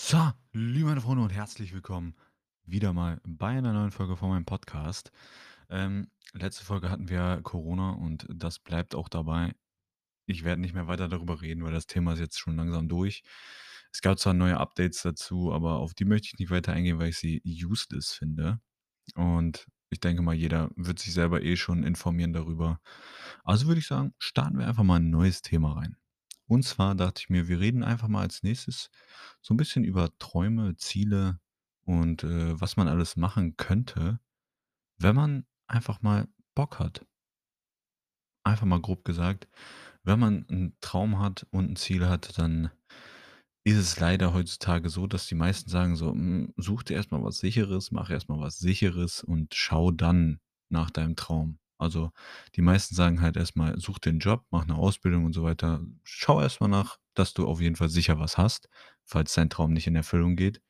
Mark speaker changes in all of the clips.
Speaker 1: So, liebe meine Freunde und herzlich willkommen wieder mal bei einer neuen Folge von meinem Podcast. Ähm, letzte Folge hatten wir Corona und das bleibt auch dabei. Ich werde nicht mehr weiter darüber reden, weil das Thema ist jetzt schon langsam durch. Es gab zwar neue Updates dazu, aber auf die möchte ich nicht weiter eingehen, weil ich sie useless finde. Und ich denke mal, jeder wird sich selber eh schon informieren darüber. Also würde ich sagen, starten wir einfach mal ein neues Thema rein. Und zwar dachte ich mir, wir reden einfach mal als nächstes so ein bisschen über Träume, Ziele und, äh, was man alles machen könnte, wenn man einfach mal Bock hat. Einfach mal grob gesagt, wenn man einen Traum hat und ein Ziel hat, dann ist es leider heutzutage so, dass die meisten sagen so: „Hm, such dir erst mal was Sicheres, mach erst mal was Sicheres und schau dann nach deinem Traum.“ Also, die meisten sagen halt erst mal: „Such dir 'n Job, mach eine Ausbildung und so weiter. Schau erst mal nach, dass du auf jeden Fall sicher was hast, falls dein Traum nicht in Erfüllung geht.“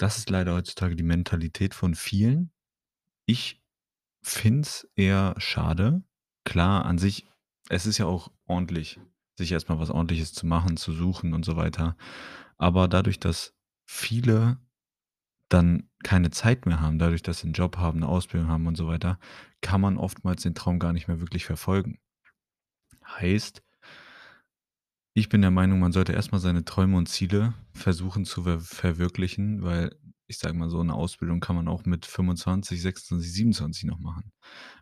Speaker 1: Das ist leider heutzutage die Mentalität von vielen. Ich finde es eher schade. Klar, an sich es ist ja auch ordentlich, sich erst mal was Ordentliches zu machen, zu suchen und so weiter. Aber dadurch, dass viele dann keine Zeit mehr haben, dadurch, dass sie 'n Job haben, 'ne Ausbildung haben und so weiter, kann man oftmals den Traum gar nicht mehr wirklich verfolgen. Heißt, ich bin der Meinung, man sollte erst mal seine Träume und Ziele versuchen zu ver verwirklichen, weil ich sage mal so, 'ne Ausbildung kann man auch mit 25, 26, 27 noch machen.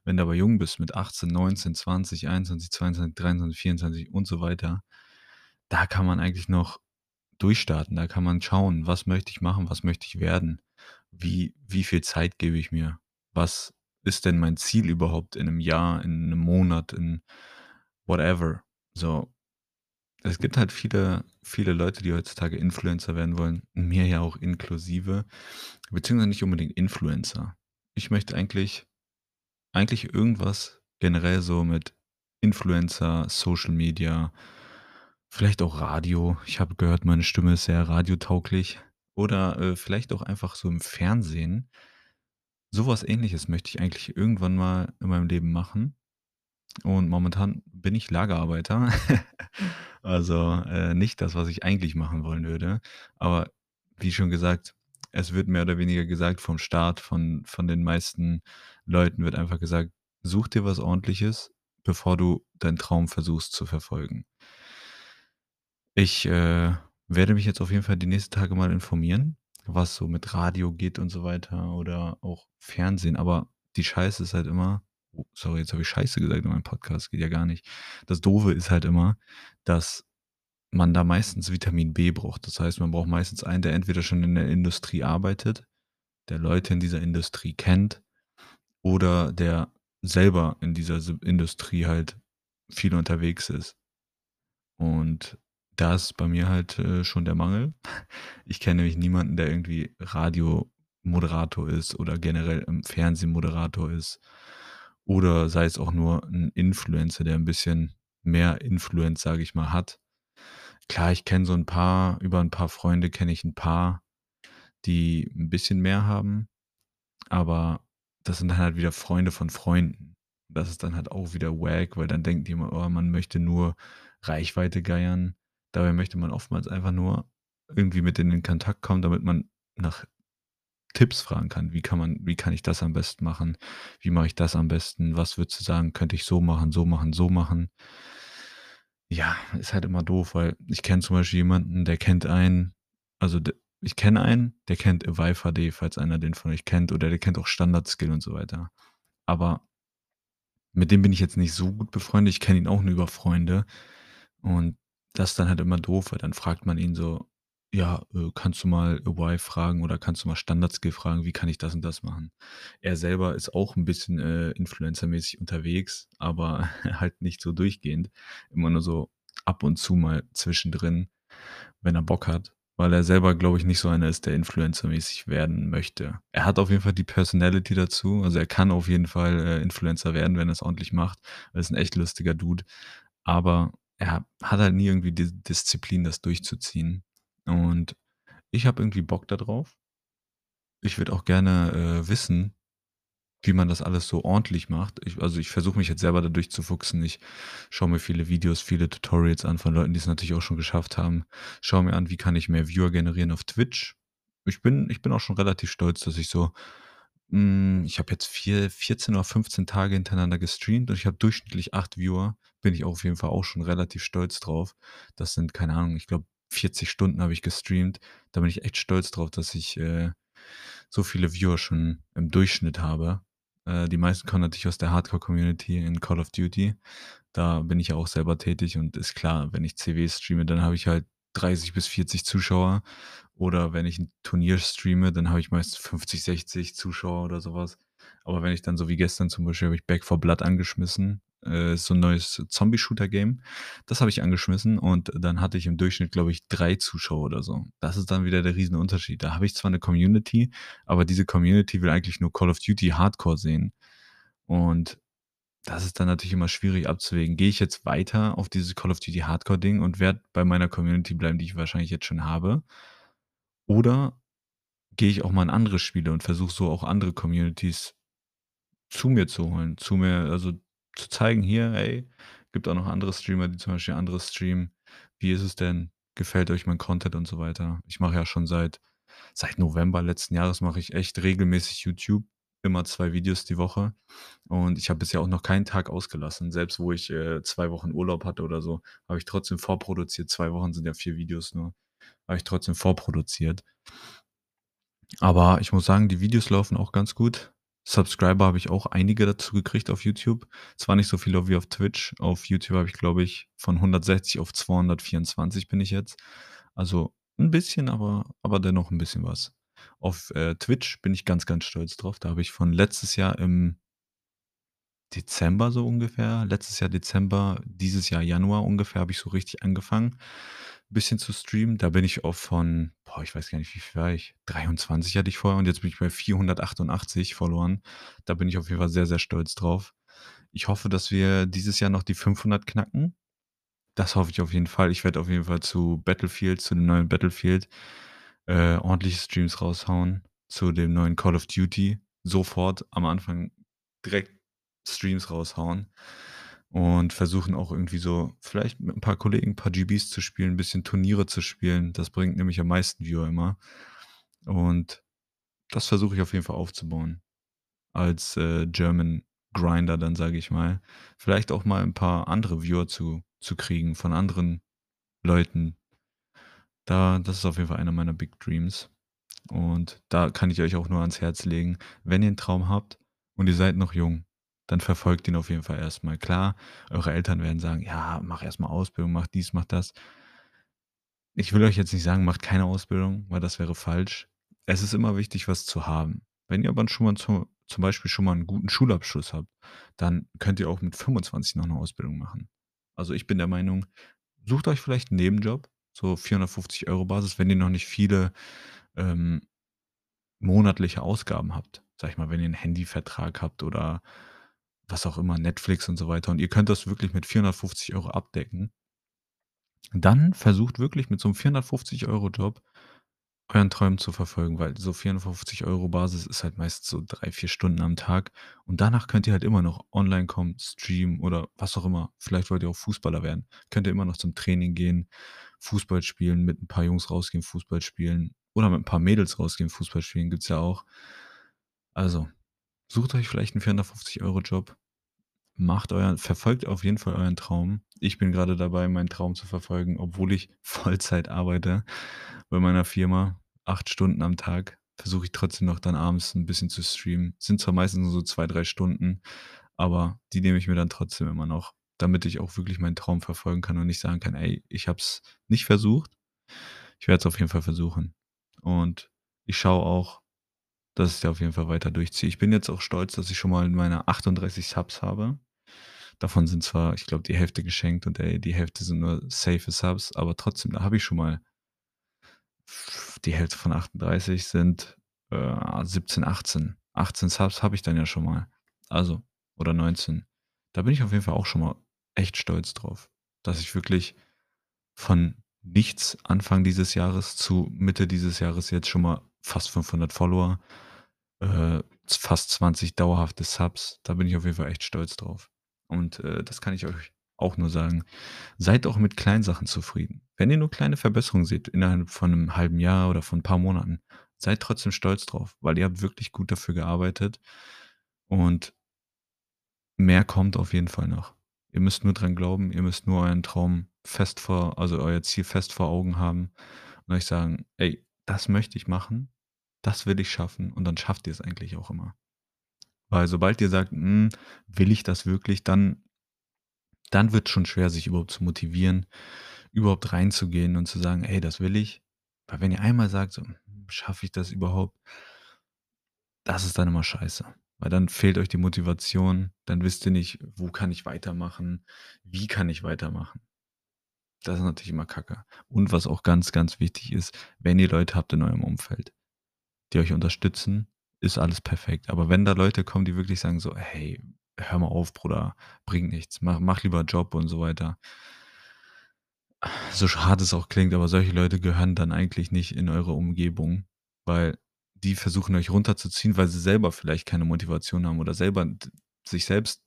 Speaker 1: Wenn du aber jung bist mit 18, 19, 20, 21, 22, 23, 24 und so weiter, da kann man eigentlich noch durchstarten. Da kann man schauen: „Was möchte ich machen? Was möchte ich werden? Wie wie viel Zeit gebe ich mir? Was ist denn mein Ziel überhaupt in 'nem Jahr, in 'nem Monat, in whatever?“ So, es gibt halt viele viele Leute, die heutzutage Influencer werden wollen, mir ja auch inklusive, beziehungsweise nicht unbedingt Influencer. Ich möchte eigentlich eigentlich irgendwas generell so mit Influencer, Social Media, vielleicht auch Radio. Ich habe gehört, meine Stimme ist sehr radiotauglich. Oder, äh, vielleicht auch einfach so im Fernsehen. So was Ähnliches möchte ich eigentlich irgendwann mal in meinem Leben machen. Und momentan bin ich Lagerarbeiter. Also, äh, nicht das, was ich eigentlich machen wollen würde. Aber wie schon gesagt, es wird mehr oder weniger gesagt vom Staat, von von den meisten Leuten wird einfach gesagt: „Such dir was Ordentliches, bevor du deinen Traum versuchst zu verfolgen.“ Ich, äh, werde mich jetzt auf jeden Fall die nächsten Tage mal informieren, was so mit Radio geht und so weiter oder auch Fernsehen. Aber die Scheiße ist halt immer oh, sorry, jetzt habe ich Scheiße gesagt in meinem Podcast, geht ja gar nicht. Das Doofe ist halt immer, dass man da meistens Vitamin B braucht. Das heißt, man braucht meistens einen, der entweder schon in der Industrie arbeitet, der Leute in dieser Industrie kennt oder der selber in dieser Industrie halt viel unterwegs ist. Und da ist bei mir halt, äh, schon der Mangel. Ich kenne nämlich niemanden, der irgendwie Radiomoderator ist oder generell im Fernsehen ist oder sei es auch nur 'n Influencer, der 'n bisschen mehr Influence, sage ich mal, hat. Klar, ich kenne so 'n paar über 'n paar Freunde kenne ich 'n paar, die 'n bisschen mehr haben, aber das sind dann halt wieder Freunde von Freunden. Das ist dann halt auch wieder wack, weil dann die immer: „Oh, man möchte nur Reichweite geiern.“ Dabei möchte man oftmals einfach nur irgendwie mit denen in Kontakt kommen, damit man nach Tipps fragen kann. Wie kann man wie kann ich das am besten machen? Wie mache ich das am besten? Was würdest du sagen, könnte ich so machen, so machen, so machen? Ja, ist halt immer doof, weil ich kenne zum Beispiel jemanden, der kennt einen also, ich kenne einen, der kennt Vive HD, falls einer den von euch kennt, oder der kennt auch Standard Skill und so weiter. Aber mit dem bin ich jetzt nicht so gut befreundet. Ich kenne ihn auch nur über Freunde und das ist dann halt immer doof, weil dann fragt man ihn so: „Ja, äh, kannst du mal Vive fragen oder kannst du mal Standard Skill fragen, wie kann ich das und das machen?“ Er selber ist auch 'n bisschen, äh, influencermäßig unterwegs, aber halt nicht so durchgehend. Immer nur so ab und zu mal zwischendrin, wenn er Bock hat, weil er selber, glaube ich, nicht so einer ist, der influencermäßig werden möchte. Er hat auf jeden Fall die Personality dazu. Also, er kann auf jeden Fall, äh, Influencer werden, wenn er's ordentlich macht. Er ist 'n echt lustiger Dude, aber er hat halt nie irgendwie die Disziplin, das durchzuziehen. Und ich habe irgendwie Bock da drauf. Ich würde auch gerne, äh, wissen wie man das alles so ordentlich macht. Ich also, ich versuche mich jetzt selber da durchzufuchsen. Ich schaue mir viele Videos, viele Tutorials an von Leuten, die es natürlich auch schon geschafft haben. Schaue mir an, wie kann ich mehr Viewer generieren auf Twitch. Ich bin ich bin auch schon relativ stolz, dass ich so hm, ich habe jetzt vier 14 oder 15 Tage hintereinander gestreamt und ich habe durchschnittlich 8 Viewer. Bin ich auf jeden Fall auch schon relativ stolz drauf. Das sind, keine Ahnung, ich glaube, 40 Stunden habe ich gestreamt. Da bin ich echt stolz drauf, dass ich, äh, so viele Viewer schon im Durchschnitt habe. Äh, die meisten kommen natürlich aus der Hardcore-Community in Call of Duty. Da bin ich ja auch selber tätig und ist klar, wenn ich CW streame, dann habe ich halt 30 bis 40 Zuschauer. Oder wenn ich 'n Turnier streame, dann habe ich meist 50, 60 Zuschauer oder so was. Aber wenn ich dann so wie gestern zum Beispiel habe ich Back 4 Blood angeschmissen, äh, so 'n neues Zombie-Shooter-Game. Das habe ich angeschmissen und dann hatte ich im Durchschnitt, glaube ich, 3 Zuschauer oder so. Das ist dann wieder der Riesenunterschied. Da habe ich zwar 'ne Community, aber diese Community will eigentlich nur Call of Duty Hardcore sehen. Und das ist dann natürlich immer schwierig abzuwägen. Gehe ich jetzt weiter auf dieses Call of Duty Hardcore-Ding und werde bei meiner Community bleiben, die ich wahrscheinlich jetzt schon habe? Oder gehe ich auch mal in andere Spiele und versuche so auch andere Communities zu mir zu holen, zu mir also zu zeigen: „Hier, ey, gibt auch noch andere Streamer, die zum Beispiel anderes streamen. Wie ist es denn? Gefällt euch mein Content?“ und so weiter. Ich mache ja schon seit seit November letzten Jahres mache ich echt regelmäßig YouTube, immer 2 Videos die Woche. Und ich habe bisher auch noch keinen Tag ausgelassen. Selbst wo ich, äh, 2 Wochen Urlaub hatte oder so, habe ich trotzdem vorproduziert. 2 Wochen sind ja 4 Videos nur. Habe ich trotzdem vorproduziert. Aber ich muss sagen, die Videos laufen auch ganz gut. Subscriber habe ich auch einige dazu gekriegt auf YouTube. Zwar nicht so viele wie auf Twitch. Auf YouTube habe ich, glaube ich, von 160 auf 224 bin ich jetzt. Also 'n bisschen, aber aber dennoch 'n bisschen was. Auf, äh, Twitch bin ich ganz, ganz stolz drauf. Da habe ich von letztes Jahr im Dezember so ungefähr letztes Jahr Dezember, dieses Jahr Januar ungefähr habe ich so richtig angefangen, bisschen zu streamen. Da bin ich auch von boah, ich weiß gar nicht, wie viel war ich? 23 hatte ich vorher und jetzt bin ich bei 488 Followern. Da bin ich auf jeden Fall sehr, sehr stolz drauf. Ich hoffe, dass wir dieses Jahr noch die 500 knacken. Das hoffe ich auf jeden Fall. Ich werde auf jeden Fall zu Battlefield zu dem neuen Battlefield, äh, ordentliche Streams raushauen, zu dem neuen Call of Duty sofort am Anfang direkt Streams raushauen und versuchen auch irgendwie so vielleicht mit 'n paar Kollegen 'n paar GBs zu spielen, 'n bisschen Turniere zu spielen. Das bringt nämlich am meisten Viewer immer. Und das versuche ich auf jeden Fall aufzubauen als, äh, German Grinder dann, sage ich mal. Vielleicht auch mal 'n paar andere Viewer zu zu kriegen von anderen Leuten. Da das ist auf jeden Fall einer meiner Big Dreams. Und da kann ich euch auch nur ans Herz legen, wenn ihr 'n Traum habt und ihr seid noch jung, dann verfolgt ihn auf jeden Fall erst mal. Klar, eure Eltern werden sagen: „Ja, mach erst mal Ausbildung, mach dies, mach das.“ Ich will euch jetzt nicht sagen, macht keine Ausbildung, weil das wäre falsch. Es ist immer wichtig, was zu haben. Wenn ihr aber schon mal zu zum Beispiel schon mal 'n guten Schulabschluss habt, dann könnt ihr auch mit 25 noch 'ne Ausbildung machen. Also, ich bin der Meinung, sucht euch vielleicht 'n Nebenjob, so 450 € Basis, wenn ihr noch nicht viele, ähm, monatliche Ausgaben habt. Sage ich mal, wenn ihr 'n Handyvertrag habt oder was auch immer, Netflix und so weiter und ihr könnt das wirklich mit 450 € abdecken dann versucht wirklich mit so 'nem 450 € Job euren Träumen zu verfolgen, weil so 450 € Basis ist halt meist so 3, 4 Stunden am Tag und danach könnt ihr halt immer noch online kommen, streamen oder was auch immer. Vielleicht wollt ihr auch Fußballer werden. Könnt ihr immer noch zum Training gehen, Fußball spielen, mit 'n paar Jungs rausgehen, Fußball spielen oder mit 'n paar Mädels rausgehen, Fußball spielen, gibt's ja auch. Also, sucht euch vielleicht 'n 450 € Job, macht euer verfolgt auf jeden Fall euren Traum. Ich bin grade dabei, meinen Traum zu verfolgen, obwohl ich Vollzeit arbeite bei meiner Firma. 8 Stunden am Tag versuche ich trotzdem noch dann abends 'n bisschen zu streamen. Sind zwar meistens nur so 2, 3 Stunden, aber die nehme ich mir dann trotzdem immer noch, damit ich auch wirklich meinen Traum verfolgen kann und nicht sagen kann: „Ey, ich habe es nicht versucht.“ Ich werde es auf jeden Fall versuchen. Und ich schaue auch, dass ich's auf jeden Fall weiter durchziehe. Ich bin jetzt auch stolz, dass ich schon mal meine 38 Subs habe. Davon sind zwar, ich glaube, die Hälfte geschenkt und, ey, die Hälfte sind nur safe Subs, aber trotzdem, da habe ich schon mal die Hälfte von 38 sind, äh, 17, 18. 18 Subs habe ich dann ja schon mal. Also oder 19. Da bin ich auf jeden Fall auch schon mal echt stolz drauf, dass ich wirklich von nichts Anfang dieses Jahres zu Mitte dieses Jahres jetzt schon mal fast 500 Follower äh, fast 20 dauerhafte Subs. Da bin ich auf jeden Fall echt stolz drauf. Und, äh, das kann ich euch auch nur sagen. Seid auch mit kleinen Sachen zufrieden. Wenn ihr nur kleine Verbesserungen seht innerhalb von 'nem halben Jahr oder von 'n paar Monaten, seid trotzdem stolz drauf, weil ihr habt wirklich gut dafür gearbeitet und mehr kommt auf jeden Fall noch. Ihr müsst nur dran glauben, ihr müsst nur euren Traum fest vor also, euer Ziel fest vor Augen haben und euch sagen: „Ey, das möchte ich machen, das will ich schaffen“, und dann schafft ihr's eigentlich auch immer. Weil sobald ihr sagt: „Hm, will ich das wirklich?“, dann dann wird's schon schwer, sich überhaupt zu motivieren, überhaupt reinzugehen und zu sagen: „Ey, das will ich.“ Weil wenn ihr einmal sagt so: „Hm, schaffe ich das überhaupt?“ Das ist dann immer scheiße, weil dann fehlt euch die Motivation, dann wisst ihr nicht: „Wo kann ich weitermachen? Wie kann ich weitermachen?“ Das ist natürlich immer Kacke. Und was auch ganz, ganz wichtig ist, wenn ihr Leute habt in eurem Umfeld, die euch unterstützen, ist alles perfekt. Aber wenn da Leute kommen, die wirklich sagen so: „Hey, hör mal auf, Bruder, bringt nichts. Mach mach lieber Job“ und so weiter. So hart es auch klingt, aber solche Leute gehören dann eigentlich nicht in eure Umgebung, weil die versuchen euch runterzuziehen, weil sie selber vielleicht keine Motivation haben oder selber sich selbst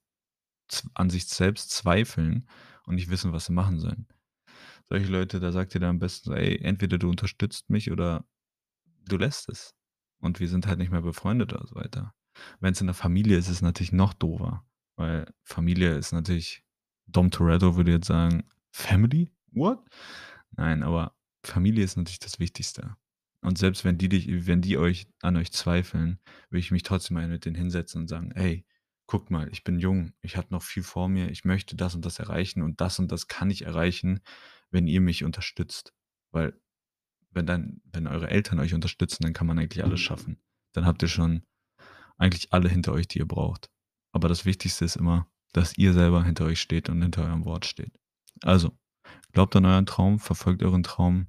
Speaker 1: an sich selbst zweifeln und nicht wissen, was sie machen sollen. Solche Leute, da sagt ihr dann am besten „Ey, entweder du unterstützt mich oder du lässt es und wir sind halt nicht mehr befreundet“ oder so weiter. Wenn's in der Familie ist, ist es natürlich noch doofer, weil Familie ist natürlich Dom Toretto würde jetzt sagen: „Family? What?“ Nein, aber Familie ist natürlich das Wichtigste. Und selbst wenn die dich wenn die euch an euch zweifeln, würde ich mich trotzdem mal mit denen hinsetzen und sagen: „Ey, guckt mal, ich bin jung, ich habe noch viel vor mir, ich möchte das und das erreichen und das und das kann ich erreichen, wenn ihr mich unterstützt.“ Weil wenn dann wenn eure Eltern euch unterstützen, dann kann man eigentlich alles schaffen. Dann habt ihr schon eigentlich alle hinter euch, die ihr braucht. Aber das Wichtigste ist immer, dass ihr selber hinter euch steht und hinter eurem Wort steht. Also, glaubt an euren Traum, verfolgt euren Traum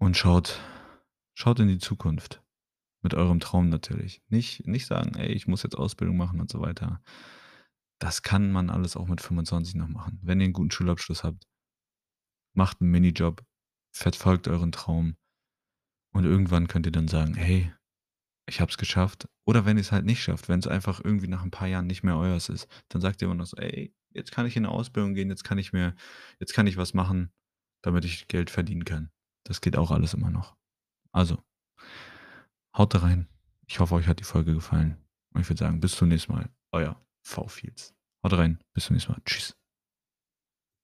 Speaker 1: und schaut schaut in die Zukunft mit eurem Traum natürlich. Nicht nicht sagen: „Ey, ich muss jetzt Ausbildung machen“ und so weiter. Das kann man alles auch mit 25 noch machen. Wenn ihr 'n guten Schulabschluss habt macht 'n Minijob, verfolgt euren Traum und irgendwann könnt ihr dann sagen: „Hey, ich habe es geschafft.“ Oder wenn ihr's halt nicht schafft, wenn's einfach irgendwie nach 'n paar Jahren nicht mehr euers ist, dann sagt ihr immer noch so: „Ey, jetzt kann ich in 'ne Ausbildung gehen, jetzt kann ich mir jetzt kann ich was machen, damit ich Geld verdienen kann.“ Das geht auch alles immer noch. Also haut rein. Ich hoffe, euch hat die Folge gefallen und ich würde sagen, bis zum nächsten Mal. Euer V. Fields. Haut rein, bis zum nächsten Mal. Tschüss.